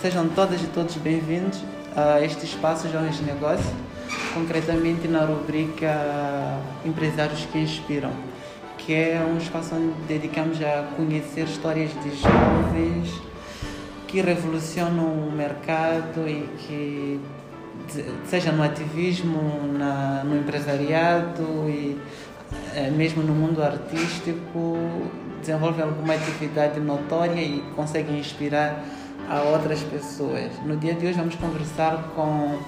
Sejam todas e todos bem-vindos a este espaço Jovens de Negócio, concretamente na rubrica Empresários que Inspiram, que é um espaço onde dedicamos a conhecer histórias de jovens que revolucionam o mercado e que, seja no ativismo, na, no empresariado e eh, mesmo no mundo artístico, desenvolvem alguma atividade notória e conseguem inspirar a outras pessoas. No dia de hoje vamos conversar com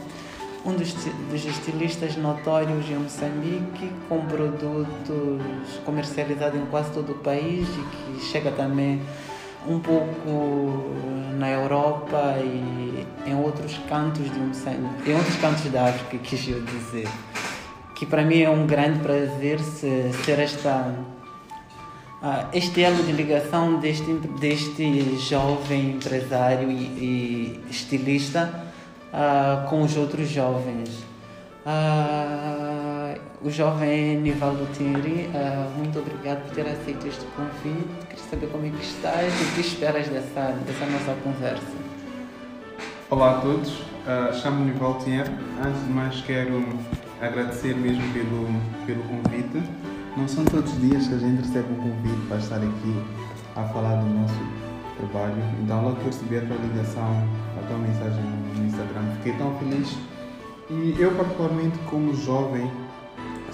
um dos, dos estilistas notórios em Moçambique, com produtos comercializados em quase todo o país e que chega também um pouco na Europa e em outros cantos de Moçambique, em outros cantos da África, quis eu dizer. Que para mim é um grande prazer ser esta ah, este elo de ligação deste, deste jovem empresário e, e estilista ah, com os outros jovens. Ah, o jovem Nivaldo Tinri, ah, muito obrigado por ter aceito este convite. Queria saber como é que estás e o que esperas dessa, dessa nossa conversa. Olá a todos, uh, chamo-me Nivaldo Tinri. Antes de mais quero agradecer mesmo pelo, pelo convite. Não são todos os dias que a gente recebe um convite para estar aqui a falar do nosso trabalho. Então, logo que eu recebi a tua ligação, a tua mensagem no Instagram, fiquei tão feliz. E eu, particularmente, como jovem,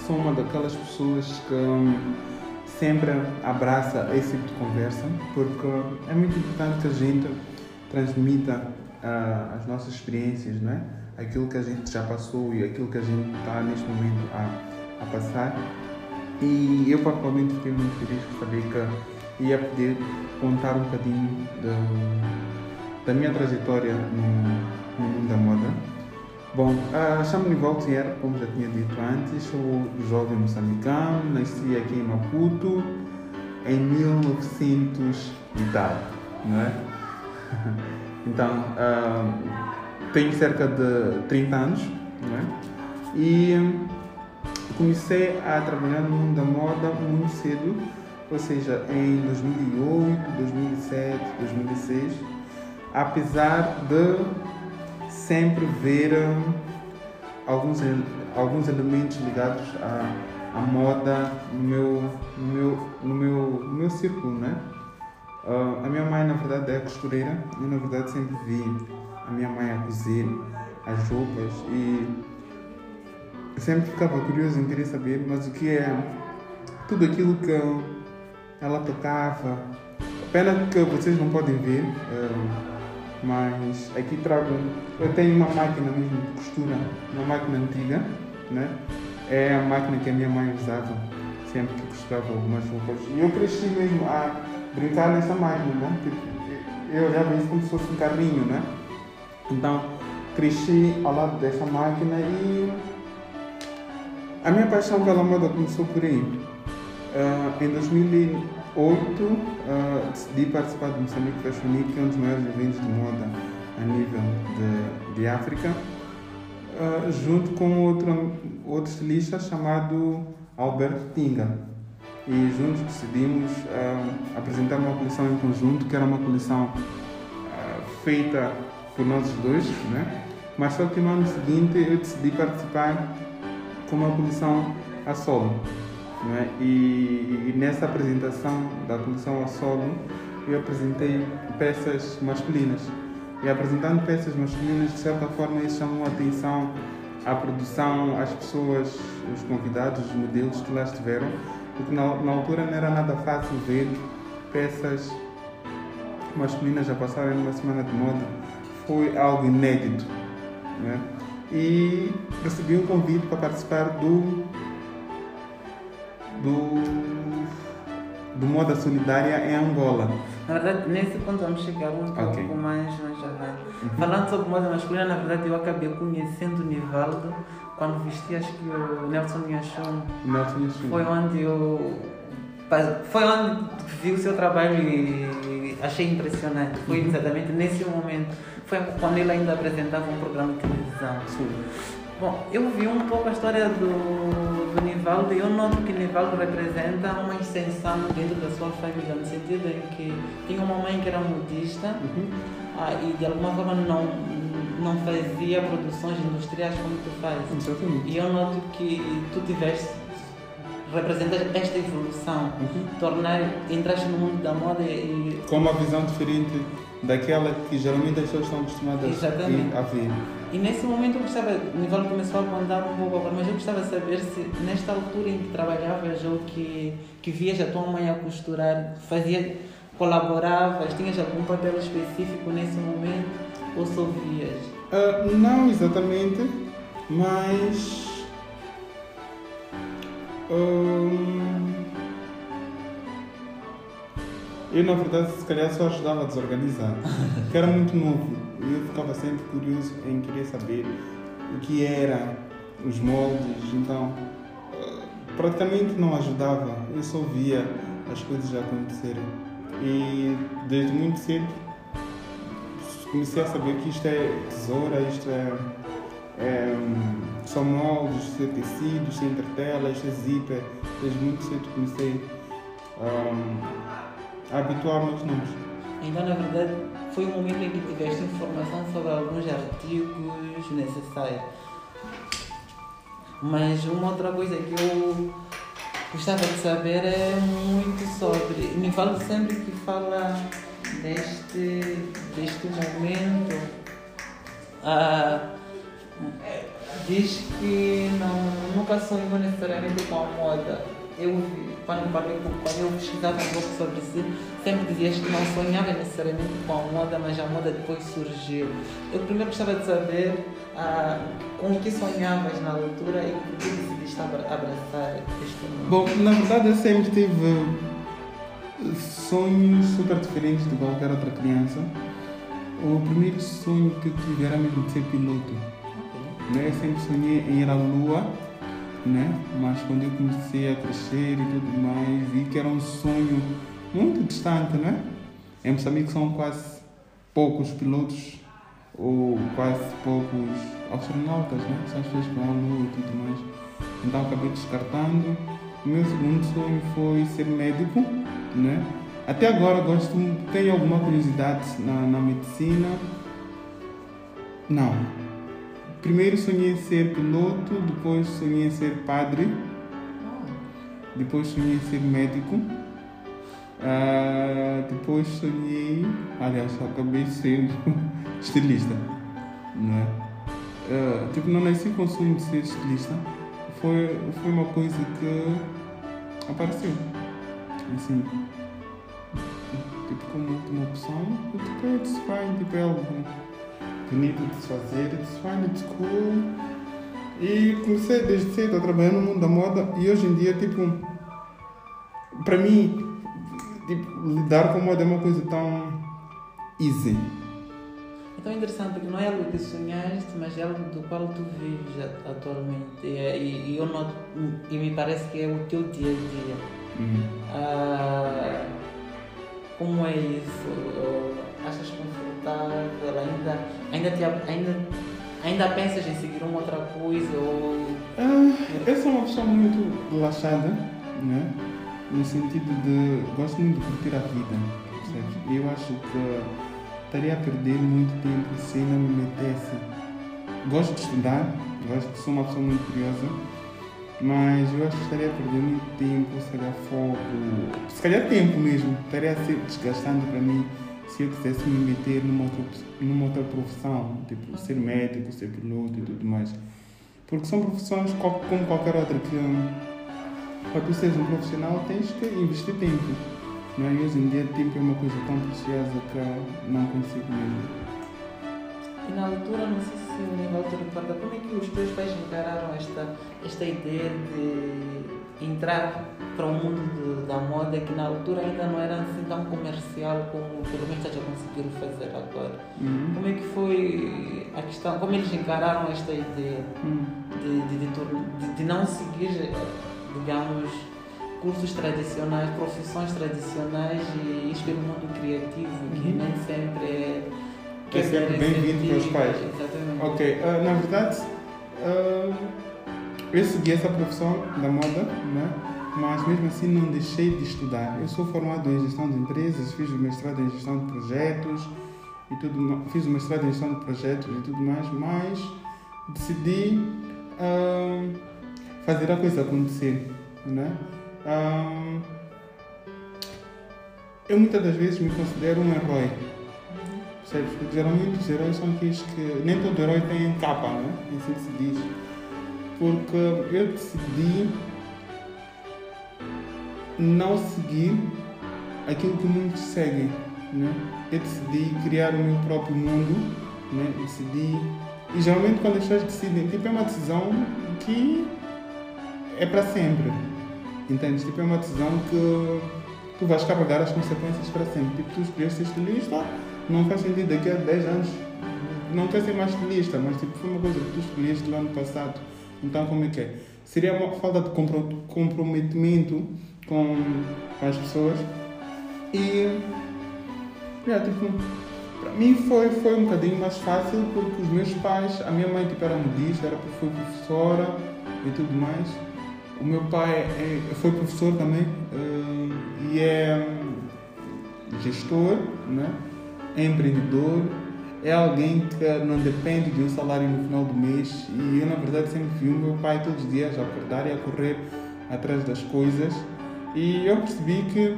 sou uma daquelas pessoas que hum, sempre abraça esse tipo de conversa, porque é muito importante que a gente transmita uh, as nossas experiências, não é? Aquilo que a gente já passou e aquilo que a gente está neste momento a, a passar e eu, particularmente, fiquei muito feliz por saber que ia poder contar um bocadinho da, minha trajetória no, no mundo da moda. Bom, uh, chamo-me Valtier, como já tinha dito antes, sou jovem moçambicano, nasci aqui em Maputo em 1900 e tal, não é? então, uh, tenho cerca de 30 anos, não é? E comecei a trabalhar no mundo da moda muito cedo, ou seja, em 2008, 2007, 2006, apesar de sempre ver hum, alguns, alguns elementos ligados à, à moda no meu, no meu, no meu, no meu círculo, né? Uh, a minha mãe, na verdade, é costureira e, na verdade, sempre vi a minha mãe a cozer as roupas e sempre ficava curioso em querer saber, mas o que é tudo aquilo que ela tocava. Pena que vocês não podem ver, eh, mas aqui trago. Eu tenho uma máquina mesmo de costura, uma máquina antiga, né? É a máquina que a minha mãe usava sempre que costurava algumas roupas. E eu cresci mesmo a brincar nessa máquina, né? Eu olhava isso como se fosse um carrinho, né? Então cresci ao lado dessa máquina e a minha paixão pela moda começou por aí. Uh, em 2008, uh, ah, decidi participar do Moçambique Fashion Week, que é um dos maiores eventos de moda a nível de, de África, uh, junto com outro, outro estilista chamado Alberto Tinga. E juntos decidimos apresentar uma coleção em conjunto, que era uma coleção feita por nós dois, né? mas só que no ano seguinte eu decidi participar com uma coleção a solo. É? E, e, nessa apresentação da coleção a solo, eu apresentei peças masculinas. E apresentando peças masculinas, de certa forma, isso chamou a atenção à produção, às pessoas, os convidados, os modelos que lá estiveram, porque na, na altura não era nada fácil ver peças masculinas a passarem numa semana de moda. Foi algo inédito. Né? E recebi um convite para participar do do do Moda Solidária em Angola. Na verdade, nesse ponto vamos chegar um okay. pouco mais, mais avante. Uhum. Falando sobre moda masculina, na verdade eu acabei conhecendo o Nivaldo quando vesti, acho que o Nelson Nhachon. Nelson. Foi onde eu foi onde vi o seu trabalho e achei impressionante. Foi uhum. exatamente nesse momento. Foi quando ele ainda apresentava um programa de televisão. Sim. Bom, eu vi um pouco a história do, do Nivaldo e eu noto que Nivaldo representa uma extensão dentro da sua família, no sentido em que tinha uma mãe que era modista Uhum. ah, e de alguma forma não, não fazia produções industriais como tu fazes. Exatamente. E eu noto que tu tiveste, representas esta evolução, Uhum. tornar, entraste no mundo da moda e Com uma visão diferente daquela que geralmente as pessoas estão acostumadas Exatamente. a ver. E nesse momento eu gostava, o Nivaldo começou a contar um pouco agora, mas eu gostava de saber se nesta altura em que trabalhavas ou que, que vias a tua mãe a costurar, fazia, colaboravas, tinhas algum papel específico nesse momento ou só vias? Ah, não exatamente, mas. hum, eu, na verdade, se calhar só ajudava a desorganizar, porque era muito novo eu ficava sempre curioso em querer saber o que eram os moldes, então ah, praticamente não ajudava, eu só via as coisas acontecerem. E desde muito cedo comecei a saber que isto é tesoura, isto é, é são moldes, isto é tecido, isto é entretela, isto é zíper. Desde muito cedo comecei hum, aos nomes. Então, na verdade, foi um momento em que tiveste informação sobre alguns artigos necessários. Mas uma outra coisa que eu gostava de saber é muito sobre. Me fala sempre que fala deste, deste momento. Ah, diz que não, nunca sonhou necessariamente com a moda. Eu quando, com- quando eu pesquisava um pouco sobre si, sempre dizias que não sonhava necessariamente com a moda, mas a moda depois surgiu. Eu primeiro gostava de saber ah, com o que sonhavas na altura e por que decidiste abra- abraçar este mundo. Bom, na verdade eu sempre tive sonhos super diferentes de qualquer outra criança. O primeiro sonho que eu tive era mesmo de ser piloto. né? Eu sempre sonhei em ir à Lua, né? mas quando eu comecei a crescer e tudo mais, vi que era um sonho muito distante. Né? Em Moçambique são quase poucos pilotos, ou quase poucos astronautas, né? são as pessoas que vão e tudo mais. Então acabei descartando. O meu segundo sonho foi ser médico. Né? Até agora gosto, tenho alguma curiosidade na, na medicina. Não, Primeiro sonhei em ser piloto, depois sonhei em ser padre, depois sonhei em ser médico, ah, depois sonhei, aliás, acabei sendo estilista, não é? Ah, tipo, não nasci com o sonho de ser estilista, foi, foi uma coisa que apareceu, assim, tipo, como última opção, tipo, it's fine, tipo, é algo bonito de se fazer, it's fine, it's cool. E comecei desde cedo a trabalhar no mundo da moda e hoje em dia, tipo, para mim, tipo, lidar com moda é uma coisa tão easy. Então é interessante porque não é algo que sonhaste, mas é algo do qual tu vives atualmente. E, e- eu noto, e me parece que é o teu dia a dia. Uhum. Ah, como é isso? Achas confortável? Ainda, ainda, te, ainda, ainda pensas em seguir uma outra coisa? Ou... Ah, eu sou uma pessoa muito relaxada, né? No sentido de. Gosto muito de curtir a vida, percebes? Eu acho que estaria a perder muito tempo se não me metesse. Gosto de estudar, gosto de sou uma pessoa muito curiosa, mas eu acho que estaria a perder muito tempo, se calhar foco, se calhar tempo mesmo, estaria a ser desgastante para mim se eu quisesse me meter numa outra, numa outra profissão, tipo ser médico, ser piloto e tudo mais. Porque são profissões co- como qualquer outra que hum, para tu seres um profissional tens que investir tempo. Não é? E hoje em dia tempo é uma coisa tão preciosa que não consigo mesmo. E na altura, não sei se o nível te recorda, como é que os teus pais encararam esta, esta ideia de entrar para o mundo de- da moda que na altura ainda não era assim tão comercial como pelo menos estás a conseguir fazer agora? Uhum. Como é que foi a questão, como eles encararam esta ideia Uhum. de, de, de, não seguir, digamos, cursos tradicionais, profissões tradicionais e ir pelo mundo criativo, que Uhum. nem sempre é, É sempre bem-vindo pelos pais. Exatamente. Ok, ah, na verdade, uh, eu segui essa profissão da moda, né? mas mesmo assim não deixei de estudar. Eu sou formado em gestão de empresas, fiz o mestrado em gestão de projetos e tudo, fiz o mestrado em gestão de projetos e tudo mais, mas decidi uh, fazer a coisa acontecer, né? Uh, eu muitas das vezes me considero um herói, percebes? Geralmente os heróis são aqueles que nem todo herói tem capa, né? Assim que se diz. Porque eu decidi não seguir aquilo que muitos seguem. Né? Eu decidi criar o meu próprio mundo, né? decidi. E geralmente quando as pessoas decidem, tipo, é uma decisão que é para sempre. Entende? Tipo, é uma decisão que tu vais carregar as consequências para sempre. Tipo, tu escolheste ser estilista, não faz sentido daqui a 10 anos. Não quer ser mais estilista, mas tipo, foi uma coisa que tu escolheste no ano passado. Então, como é que é? Seria uma falta de comprometimento com, as pessoas. E, yeah, tipo, para mim foi, foi um bocadinho mais fácil porque os meus pais, a minha mãe tipo, era modista, era, foi professora e tudo mais. O meu pai é, foi professor também uh, e é gestor, né? é empreendedor, é alguém que não depende de um salário no final do mês. E eu, na verdade, sempre vi o meu pai todos os dias a acordar e a correr atrás das coisas. E eu percebi que,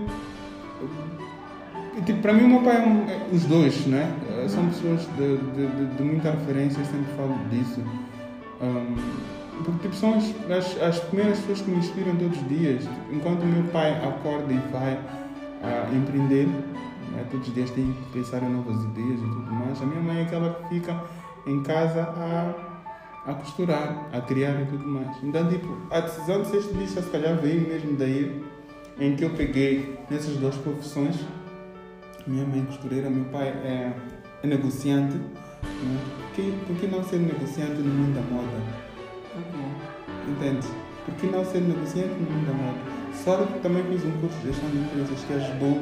tipo, para mim, o meu pai é um, é, os dois, né? São pessoas de, de, de, muita referência, eu sempre falo disso. Um, porque tipo, são as, as, as, primeiras pessoas que me inspiram todos os dias. Enquanto o meu pai acorda e vai a empreender, né? todos os dias tem que pensar em novas ideias e tudo mais. A minha mãe é aquela que fica em casa a a costurar, a criar e tudo mais. Então, tipo, a decisão de ser estilista se calhar veio mesmo daí em que eu peguei nessas duas profissões. Minha mãe é costureira, meu pai é, é negociante. Né? Por, que, por que não ser negociante no mundo da moda? Entende? Por que não ser negociante no mundo da moda? Só que também fiz um curso de gestão de empresas que ajudou.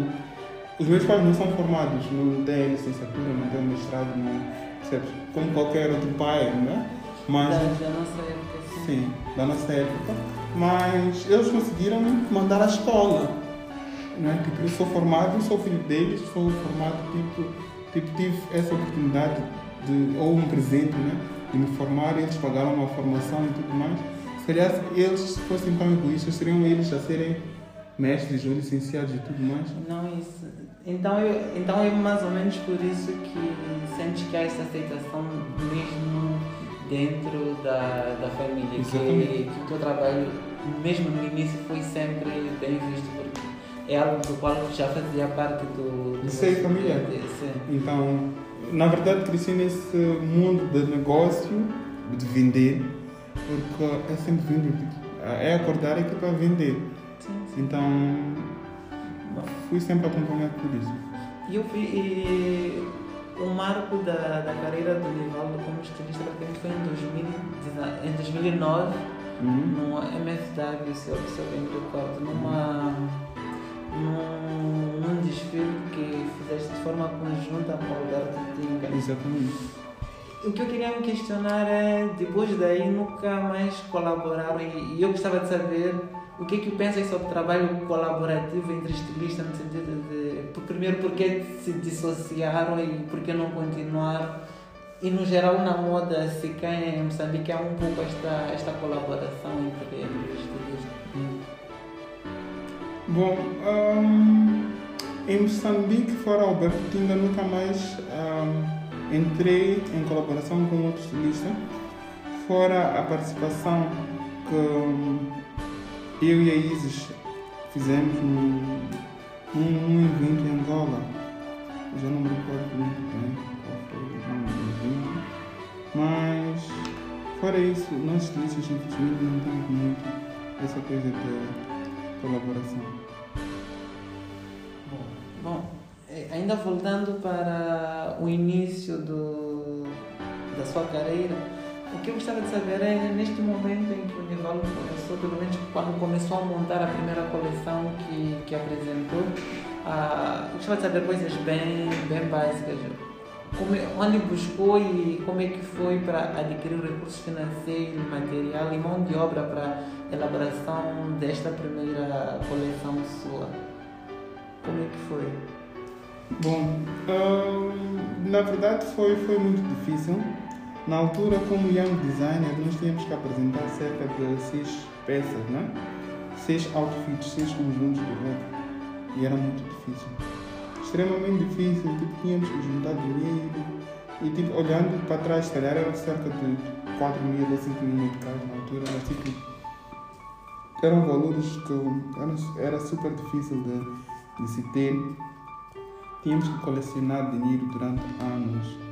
Os meus pais não são formados, não têm licenciatura, não têm mestrado, não, percebes? Como qualquer outro pai, né? Mas, da, da nossa época, sim. Sim, da nossa época mas eles conseguiram mandar à escola. Né? Tipo, eu sou formado, sou filho deles, sou formado, tipo, tipo tive essa oportunidade de, ou um presente, né? de me formar, eles pagaram uma formação e tudo mais. Se calhar eles se fossem tão egoístas, seriam eles a serem mestres ou licenciados e tudo mais. Não, isso. Então, eu, então é mais ou menos por isso que sentes que há essa aceitação mesmo dentro da, da família. Que, que o teu trabalho, mesmo no início, foi sempre bem visto, porque é algo do qual já fazia parte do. do Sei, família. Então, na verdade, cresci nesse mundo de negócio, de vender, porque é sempre vender. Tipo, é acordar aqui para vender. Então, fui sempre acompanhado por isso. E eu vi o marco da, da carreira do Nivaldo como estilista praticamente foi em, 2000, em 2009, uhum. no MFW, se eu, se eu bem me recordo, numa, num, num desfile que fizeste de forma conjunta com o Alberto Tinga. Exatamente. O que eu queria me questionar é, depois daí nunca mais colaboraram e, e eu gostava de saber o que é que pensas sobre o trabalho colaborativo entre estilistas no sentido de, primeiro, porque se dissociaram e por que não continuaram? E no geral na moda, se quem em Moçambique há um pouco esta, esta colaboração entre, entre estilistas. Bom, um, em Moçambique, fora Alberto Tinga, nunca mais um, entrei em colaboração com outro estilista, fora a participação que eu e a Isis fizemos num, num, evento em Angola. Já não me recordo muito bem qual foi o nome do evento. Mas, fora isso, nós estilistas, infelizmente, não temos muito essa coisa de colaboração. Bom, bom é, ainda voltando para o início do, da sua carreira, o que eu gostava de saber é, neste momento em que o Nivaldo começou, pelo menos quando começou a montar a primeira coleção que, que apresentou, ah, gostava de saber coisas bem, bem básicas. como é- onde buscou e como é que foi para adquirir recursos financeiros, material e mão de obra para elaboração desta primeira coleção sua? Como é que foi? Bom, hum, na verdade foi, foi muito difícil. Na altura, como young designer, nós tínhamos que apresentar cerca de seis peças, né? seis outfits, seis conjuntos de roupa. E era muito difícil. Extremamente difícil, tipo, tínhamos que juntar dinheiro. E tipo, olhando para trás, se calhar era cerca de 4 mil ou 5 mil meticais na altura, mas tipo, eram valores que era, super difícil de, de se ter. Tínhamos que colecionar dinheiro durante anos.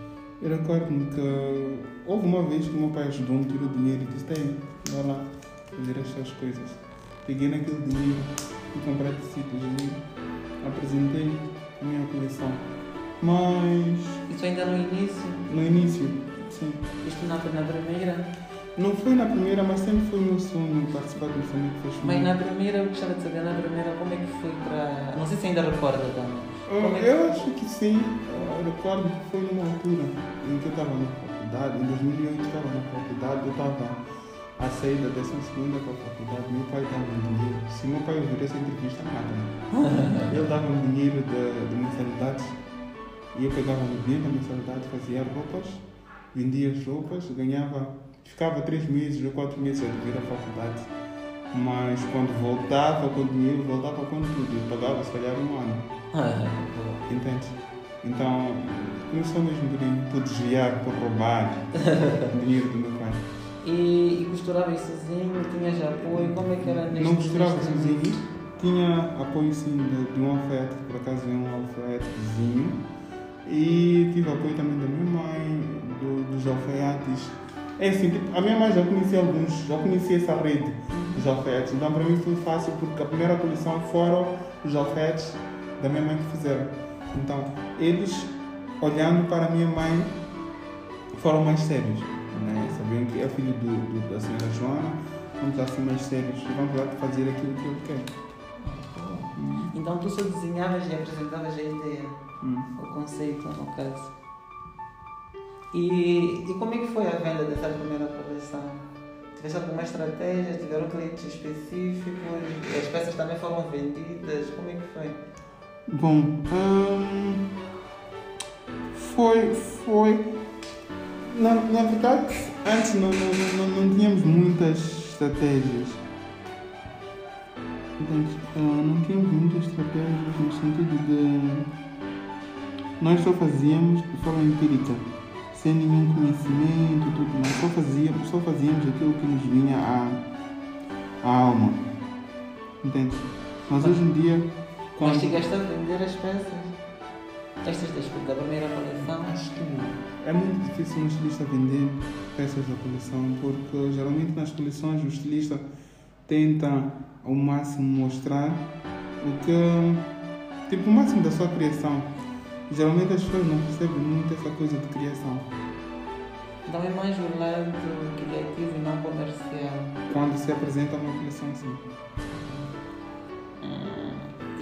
Eu recordo-me que houve uma vez que o meu pai ajudou-me, tirou dinheiro e disse: Tem, vai lá fazer estas coisas. Peguei naquele dinheiro e comprei tecidos e apresentei a minha coleção. Mas Isso ainda no início? no início, sim. Isto na, na primeira? Não foi na primeira, mas sempre foi meu sonho participar do Moçambique Fashion Mas na primeira, eu gostava de saber, na primeira, como é que foi para. Não sei se ainda recorda também. Eu, é eu acho que sim. Eu recordo que foi numa altura em que eu estava na faculdade, em 2008 eu estava na faculdade, eu estava a sair da 12 segunda para a faculdade, meu pai dava-me dinheiro. Se meu pai ouvir essa entrevista, nada. né? Ele dava-me dinheiro de, de mensalidades e eu pegava o dinheiro da mensalidade, fazia roupas, vendia as roupas, ganhava, ficava três meses ou quatro meses a vir à faculdade. Mas quando voltava com o dinheiro, voltava com tudo. Eu pagava se calhar um ano. Entende? Então, começou mesmo por, por desviar, por roubar dinheiro do meu pai. E, e costurava sozinho, tinhas apoio, como é que era neste Não costurava sozinho, tinha apoio sim de, de um alfaiate, por acaso é um alfaiate vizinho. E tive apoio também da minha mãe, do- dos alfaiates. É assim, tipo, a minha mãe já conhecia alguns, já conhecia essa rede dos alfaiates. Então para mim foi fácil porque a primeira coleção foram os alfaiates da minha mãe que fizeram. Então, eles, olhando para a minha mãe, foram mais sérios. Né? Sabiam que é filho do, do- da senhora Joana, vamos lá ser mais sérios e vamos lá fazer aquilo que eu quero. Então tu só desenhavas e apresentavas a ideia, Hum. o conceito no caso. E, e como é que foi a venda dessa primeira coleção? Tiveste alguma estratégia? Tiveram clientes específicos? As peças também foram vendidas? Como é que foi? Bom, hum, foi, foi. Na, na verdade, antes não, não, não, não tínhamos muitas estratégias. Ah, não tínhamos muitas estratégias no sentido de. Nós só fazíamos de forma empírica, sem nenhum conhecimento, tudo mais. Só fazíamos, só fazíamos aquilo que nos vinha à, à alma. Entende? Mas hoje em dia. Mas chegaste a vender as peças? Estas das, da primeira coleção? Acho que não. É muito difícil um estilista vender peças da coleção, porque geralmente nas coleções o estilista tenta ao máximo mostrar o que. tipo, o máximo da sua criação. Geralmente as pessoas não percebem muito essa coisa de criação. Então é mais o lado criativo e não comercial. Quando se apresenta uma coleção assim.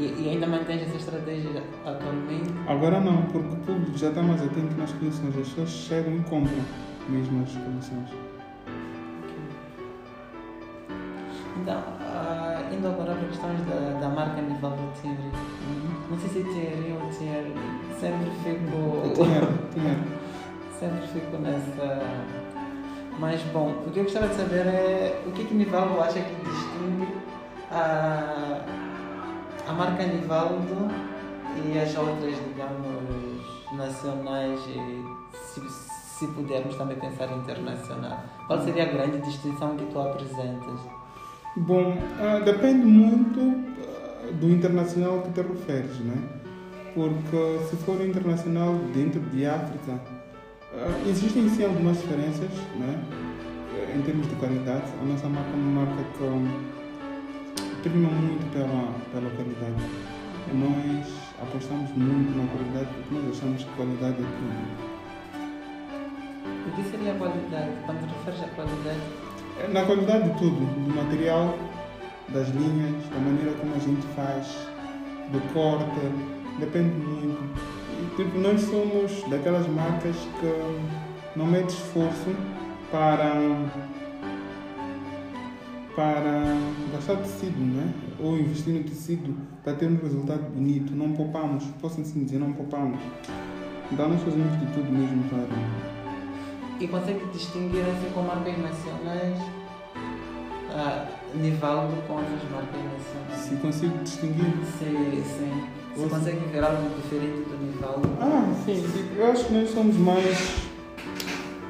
E, e ainda mantens essa estratégia atualmente? Agora não, porque o público já está mais atento nas coleções. As pessoas chegam e compram mesmo as coleções. Então, ah, indo agora para questões da, da marca Nivaldo Thierry. Não sei se Thierry ou Thierry. Sempre fico. Tinha. Sempre fico nessa. Mas bom, o que eu gostava de saber é o que, que Nivaldo acha que distingue a, a marca Nivaldo e as outras, digamos, nacionais e se, se pudermos também pensar internacional. Qual seria a grande distinção que tu apresentas? Bom, ah, depende muito ah, do internacional que te referes, né? Porque se for internacional dentro de África, ah, existem sim algumas diferenças, né? Eh, Em termos de qualidade, a nossa marca é uma marca que prima muito pela, pela qualidade. Nós apostamos muito na qualidade porque nós achamos que qualidade é tudo. O que seria a qualidade? Quando te referes à qualidade, É Na qualidade de tudo, do material, das linhas, da maneira como a gente faz, do corte, depende muito. tipo, nós somos daquelas marcas que não mete esforço para para gastar tecido, né? ou investir no tecido para ter um resultado bonito. Não poupamos, posso assim dizer, não poupamos. Então nós fazemos de tudo mesmo para. E consegue distinguir assim com marcas nacionais? Ah, Nivaldo com outras marcas nacionais? Se consigo distinguir? Sim, sim. Você consegue ver algo diferente do Nivaldo? Ah, sim, eu acho que nós somos mais.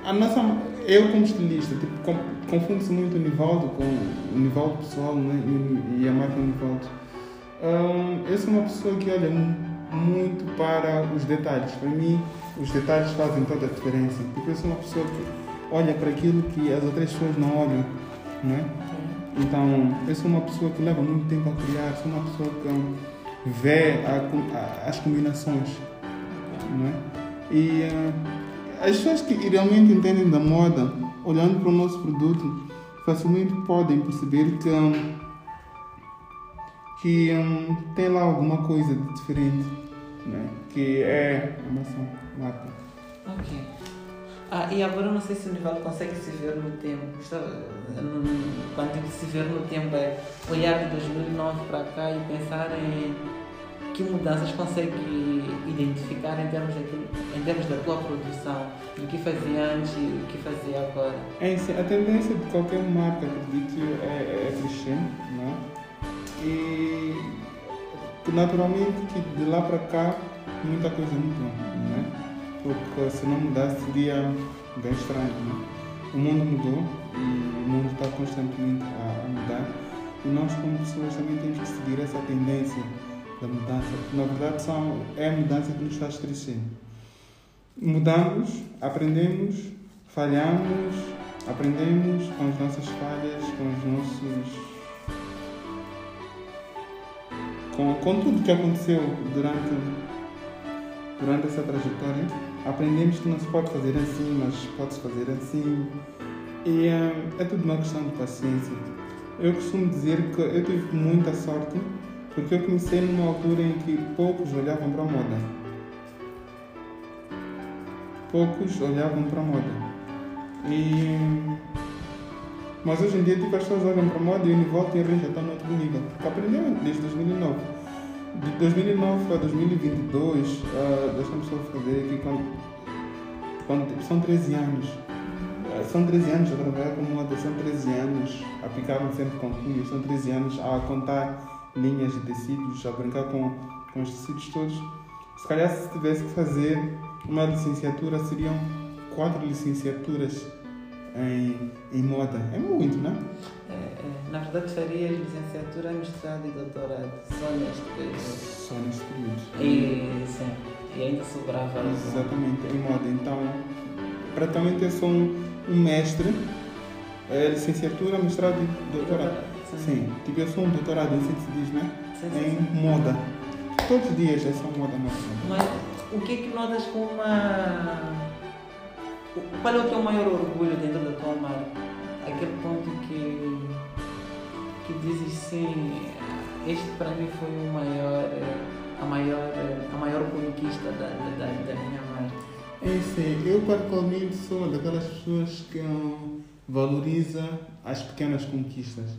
A nossa, eu como estilista, tipo, confunde-se muito o Nivaldo com o Nivaldo pessoal né? e, e a marca Nivaldo. Um, eu sou uma pessoa que olha muito para os detalhes. Para mim, os detalhes fazem toda a diferença. Porque eu sou uma pessoa que olha para aquilo que as outras pessoas não olham. Né? Então, eu sou uma pessoa que leva muito tempo a criar, sou uma pessoa que vê a, a, as combinações. Né? E uh, as pessoas que realmente entendem da moda olhando para o nosso produto, facilmente podem perceber que, um, que um, tem lá alguma coisa de diferente, né? que é a maçã marca. Ok. Ah, e agora não sei se o Nivaldo consegue se ver no tempo. Quando digo se ver no tempo é olhar de 2009 para cá e pensar em que mudanças consegue identificar em termos, daquilo, em termos da tua produção, do que fazia antes e o que fazia agora? É, sim, a tendência de qualquer marca, acredito, é, é crescer, é? E naturalmente que de lá para cá muita coisa mudou, não é? Porque se não mudasse seria bem estranho, não é? O mundo mudou e o mundo está constantemente a mudar e nós como pessoas também temos que seguir essa tendência da mudança, na verdade são, é a mudança que nos faz crescer. Mudamos, aprendemos, falhamos, aprendemos com as nossas falhas, com os nossos. Com, com tudo que aconteceu durante, durante essa trajetória, aprendemos que não se pode fazer assim, mas pode-se fazer assim. E é, é tudo uma questão de paciência. Eu costumo dizer que eu tive muita sorte porque eu comecei numa altura em que poucos olhavam para a moda. Poucos olhavam para a moda. E... Mas hoje em dia tipo, as pessoas olham para a moda e o Univolta e a já está no outro nível. Porque aprendeu desde 2009. De 2009 a 2022, uh, deixa-me só fazer aqui quando, quando, são 13 anos. Uh, são 13 anos a trabalhar com moda, são 13 anos a ficar sempre com cunho, são 13 anos a contar linhas de tecidos, a brincar com, com os tecidos todos. Se calhar se tivesse que fazer uma licenciatura, seriam quatro licenciaturas em, em moda. É muito, não é? é, na verdade, faria licenciatura, mestrado e doutorado só neste período. Só neste período. E, sim, e ainda sobrava. Exatamente, em moda. Então, praticamente eu sou um, um mestre, é, licenciatura, mestrado e doutorado. Sim, tipo, eu sou um doutorado em cientismo né? em moda. Todos os dias é só moda mesmo. Mas o que é que notas com uma. Qual é o teu maior orgulho dentro da tua marca? Aquele ponto que. que dizes sim, este para mim foi o maior. a maior, a maior conquista da, da, da minha marca. É sim, eu particularmente sou daquelas pessoas que valoriza as pequenas conquistas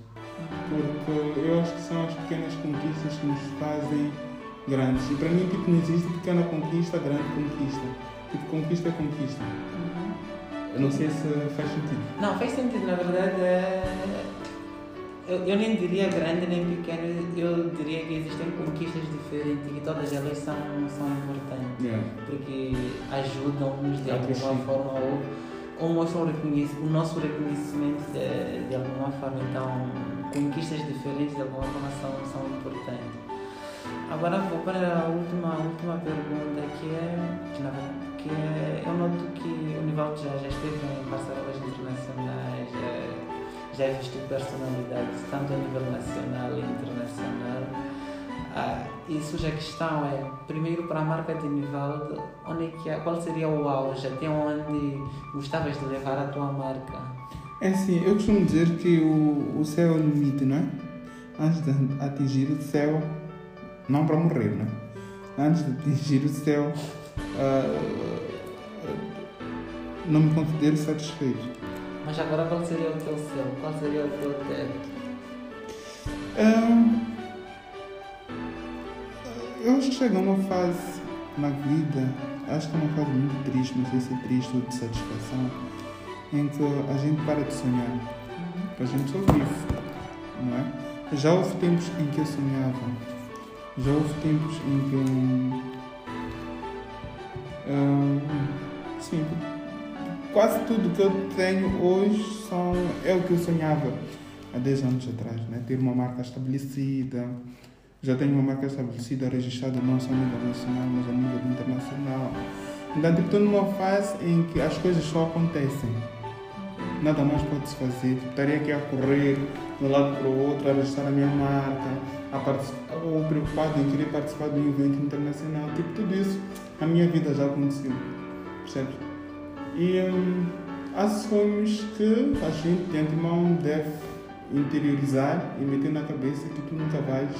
porque eu acho que são as pequenas conquistas que nos fazem grandes. E para mim, tipo, não existe pequena conquista, grande conquista. Tipo, conquista é conquista. Uhum. Eu não sei se faz sentido. Não, faz sentido. Na verdade, é... eu, eu nem diria grande nem pequeno, eu diria que existem conquistas diferentes e todas elas são, são importantes. Yeah. Porque ajudam-nos de alguma forma ou, ou mostram o, o nosso reconhecimento de, de alguma forma. Então, conquistas diferentes de alguma forma são, importantes. Agora vou para a última, última pergunta que é, que é eu noto que o Nivaldo já, já esteve em passarelas internacionais, já, já vestiu personalidades tanto a nível nacional e internacional. Ah, e surge a questão é, primeiro para a marca de Nivaldo, onde é que, qual seria o auge, até onde gostavas de levar a tua marca? É assim, eu costumo dizer que o, o céu é o limite, não é? Antes de atingir o céu, não para morrer, não é? Antes de atingir o céu, uh, não me considero satisfeito. Mas agora qual seria o teu céu? Qual seria o teu teto? Um, eu acho que chega uma fase na vida, acho que é uma fase muito triste, não sei se é triste ou de satisfação, em que a gente para de sonhar. A gente só vive, não é? Já houve tempos em que eu sonhava, já houve tempos em que eu. Um, sim, quase tudo que eu tenho hoje são, é o que eu sonhava há 10 anos atrás, né? ter uma marca estabelecida. Já tenho uma marca estabelecida, registrada não só a nível nacional, mas a nível internacional. Então, tipo, estou numa fase em que as coisas só acontecem. Nada mais pode-se fazer. Estaria aqui a correr de um lado para o outro, a registrar a minha marca, a ou preocupado em querer participar de um evento internacional. Tipo, tudo isso, a minha vida já aconteceu. Percebes? E hum, há sonhos que a gente de antemão deve interiorizar e meter na cabeça que tu nunca vais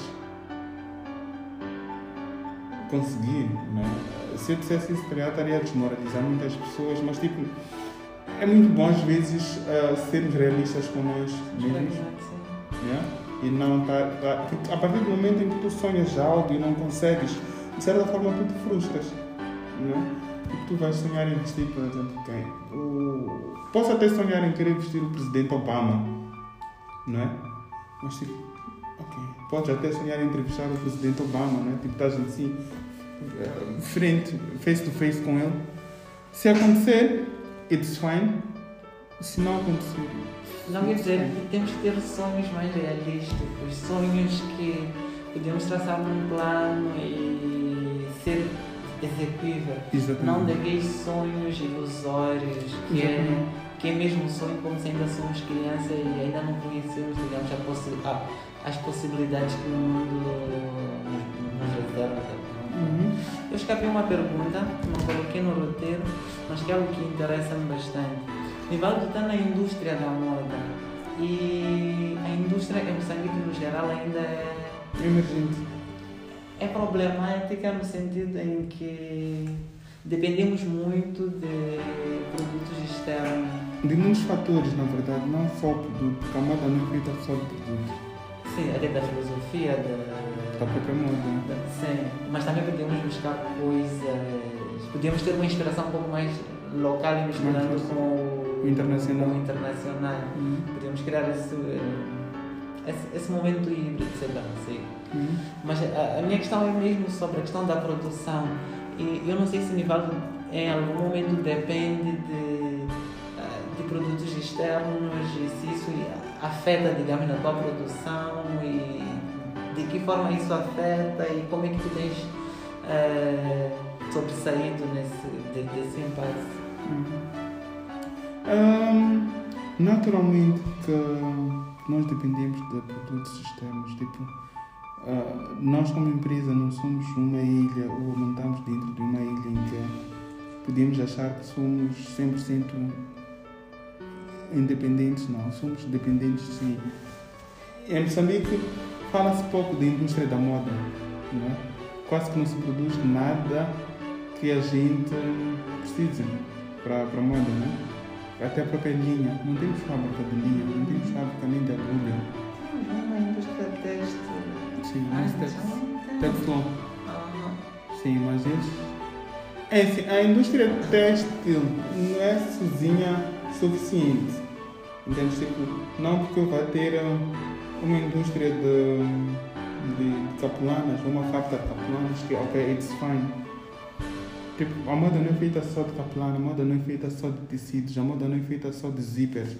conseguir. Né? Se eu dissesse isso, estaria a desmoralizar muitas pessoas, mas tipo, é muito bom às vezes uh, sermos realistas com nós mesmos. Yeah? E não tá, tá, a partir do momento em que tu sonhas algo e não consegues, de certa forma tu te frustras. Né? Tipo, tu vais sonhar em vestir, por exemplo, quem? O... Posso até sonhar em querer vestir o presidente Obama, não é? Mas tipo, ok. Podes até sonhar em entrevistar o presidente Obama, não é? Tipo, estás assim, eh, frente, face to face com ele. Se acontecer, it's fine. Se não acontecer. Não quer dizer, temos que ter sonhos mais realísticos, sonhos que podemos traçar um plano e ser execuível. Exatamente. Não daqueles sonhos ilusórios que é, que é mesmo um sonho como se ainda somos crianças e ainda não conhecemos, digamos, possi a, as possibilidades que o mundo nos, nos reserva. Uhum. Eu escapei uma pergunta, não coloquei no roteiro, mas que é algo que interessa-me bastante. Nivaldo está na indústria da moda e a indústria em Moçambique no geral ainda é emergente é problemática no sentido em que dependemos muito de produtos externos. De muitos fatores, na verdade, não só produto, porque a moda não é feita só de produto. Sim, até da filosofia, da, da própria moda. Da, sim, mas também podemos buscar coisas, podemos ter uma inspiração um pouco mais local e misturando com o internacional. Com o internacional. Uhum. Podemos criar esse, esse, esse momento híbrido, sei lá, sei. Uhum. Mas a, a, minha questão é mesmo sobre a questão da produção. E eu não sei se o Nivaldo em algum momento depende de, ah, de produtos externos e se isso afeta, digamos, na tua produção e de que forma isso afeta e como é que tu tens uh, sobressaído nesse, de, desse impasse. Uhum. Um, naturalmente nós dependemos de produtos externos, tipo Uh, nós como empresa não somos uma ilha ou não estamos dentro de uma ilha em que podemos achar que somos 100% independentes, não, somos dependentes sim. Em Moçambique fala-se pouco da indústria da moda, não é? quase que não se produz nada que a gente precise para a moda, não é? até a própria linha, não temos fábrica de linha, não temos fábrica nem de agulha. Não, a indústria têxtil Sim, mas Teflon. Sim, mas isso. É assim, a indústria têxtil não é sozinha suficiente. Entende? Tipo, não porque vai ter uma indústria de, de capulanas, uma fábrica de capulanas que, ok, it's fine. Tipo, a moda não é feita só de capulana, a moda não é feita só de tecidos, a moda não é feita só de zippers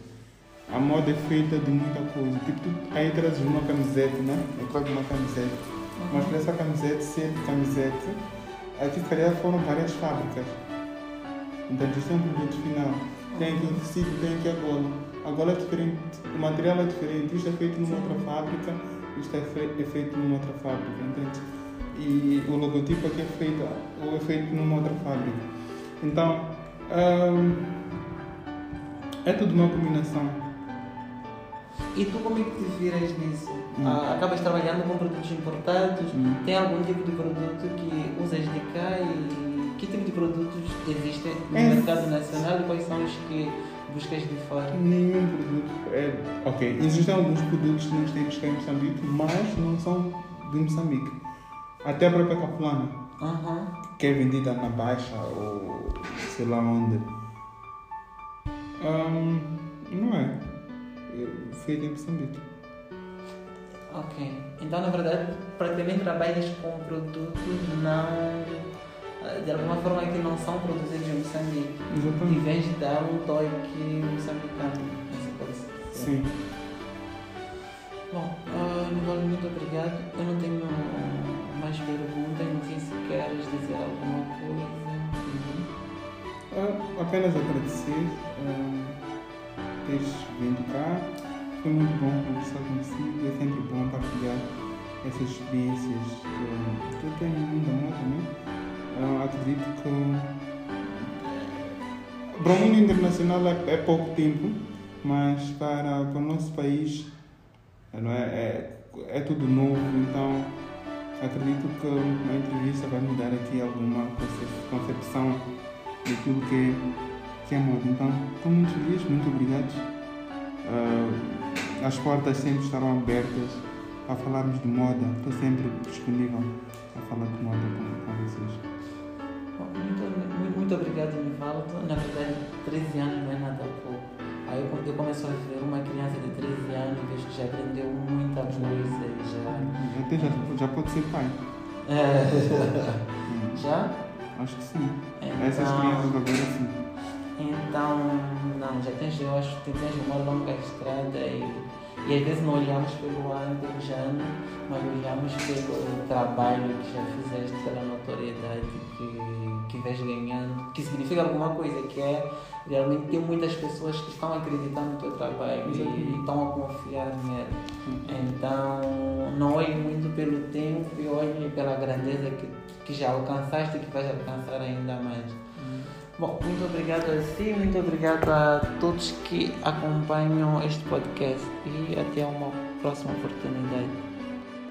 a moda é feita de muita coisa. Tipo, tu aí trazes uma camiseta, né? Eu trago uma camiseta. Uhum. Mas para essa camiseta, ser de camiseta, aqui se calhar foram várias fábricas. Então, isto é um produto final. Tem aqui o tecido, tem aqui a gola. A gola é diferente, o material é diferente. Isto é feito numa outra fábrica, isto é, fe é feito numa outra fábrica, entende? E o logotipo aqui é feito, ou é feito numa outra fábrica. Então, hum, é tudo uma combinação. E tu como é que te viras nisso? Hum. Ah, acabas trabalhando com produtos importados? Hum. Tem algum tipo de produto que usas de cá e que tipo de produtos existem no É. mercado nacional e quais são os que buscas de fora? Nenhum produto. É, ok, existem alguns produtos que nós temos cá em Moçambique, mas não são de Moçambique. Até a própria capulana, Aham. que é vendida na Baixa ou sei lá onde. Ahm, não é. É Feita em Moçambique. Ok. Então, na verdade, praticamente trabalhas com produtos não. De alguma forma que não são produzidos em Moçambique. E Exatamente. vens dar um toque moçambicano. Sim. Bom, ah, Nivaldo, muito obrigado. Eu não tenho mais perguntas, não sei se queres dizer alguma coisa. Uhum. Ah, apenas agradecer ah, teres vindo cá. Foi muito bom conversar consigo. É sempre bom partilhar essas experiências que, que eu tenho no mundo da moda, né? Ah, acredito que para o mundo internacional é, é pouco tempo, mas para, para o nosso país não é, é, é tudo novo, então acredito que a entrevista vai me dar aqui alguma conce- concepção daquilo que que é moda. Então, estou muito feliz, muito obrigado. Ah, as portas sempre estarão abertas a falarmos de moda. Estou sempre disponível a falar de moda com, com vocês. Bom, Muito, muito, obrigado, Nivaldo. Na verdade, 13 anos não é nada pouco. Aí quando eu começo a ver uma criança de 13 anos, vejo que já aprendeu muita coisa, já. Até já, já pode ser pai. É, já? Acho que sim. Então- Essas crianças agora sim. Então, não, já tens, eu acho que tens uma longa estrada e, e às vezes não olhamos pelo ano, ano, mas olhamos pelo trabalho que já fizeste, pela notoriedade que, que vens ganhando, que significa alguma coisa, que é realmente ter muitas pessoas que estão acreditando no teu trabalho e, estão a confiar nele. Então, não olhe muito pelo tempo e olhe pela grandeza que, que já alcançaste e que vais alcançar ainda mais. Bom, muito obrigado a si, muito obrigado a todos que acompanham este podcast e até uma próxima oportunidade.